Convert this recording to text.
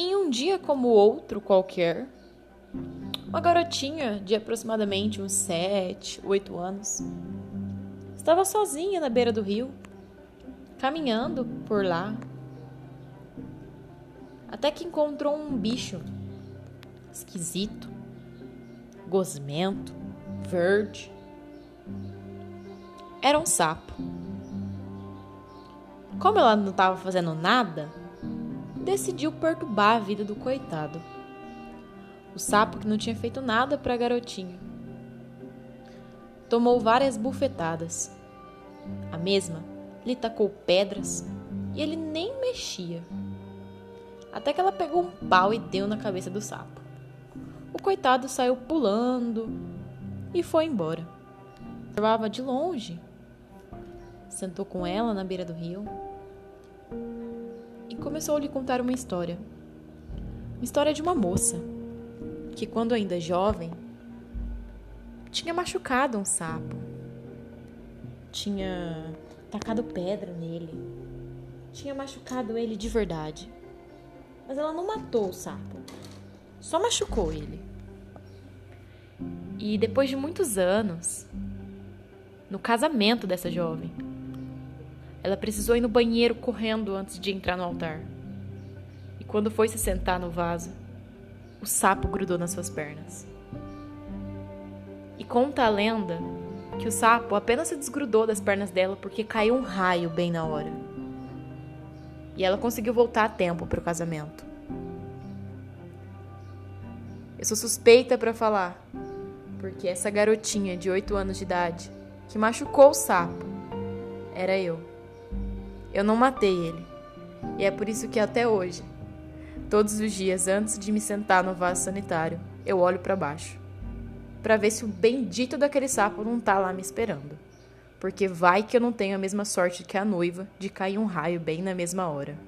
Em um dia como outro qualquer, uma garotinha de aproximadamente uns sete, oito anos estava sozinha na beira do rio, caminhando por lá, até que encontrou um bicho esquisito, gosmento, verde. Era um sapo. Como ela não estava fazendo nada, decidiu perturbar a vida do coitado. O sapo que não tinha feito nada para a garotinha. Tomou várias bufetadas. A mesma lhe tacou pedras e ele nem mexia. Até que ela pegou um pau e deu na cabeça do sapo. O coitado saiu pulando e foi embora. Observava de longe. Sentou com ela na beira do rio começou a lhe contar uma história. Uma história de uma moça que, quando ainda jovem, tinha machucado um sapo, tinha tacado pedra nele, tinha machucado ele de verdade. Mas ela não matou o sapo, só machucou ele. E depois de muitos anos, no casamento dessa jovem, ela precisou ir no banheiro correndo antes de entrar no altar. E quando foi se sentar no vaso, o sapo grudou nas suas pernas. E conta a lenda que o sapo apenas se desgrudou das pernas dela porque caiu um raio bem na hora. E ela conseguiu voltar a tempo para o casamento. Eu sou suspeita para falar, porque essa garotinha de 8 anos de idade que machucou o sapo era eu. Eu não matei ele. E é por isso que até hoje, todos os dias antes de me sentar no vaso sanitário, eu olho para baixo para ver se o bendito daquele sapo não tá lá me esperando. Porque vai que eu não tenho a mesma sorte que a noiva de cair um raio bem na mesma hora.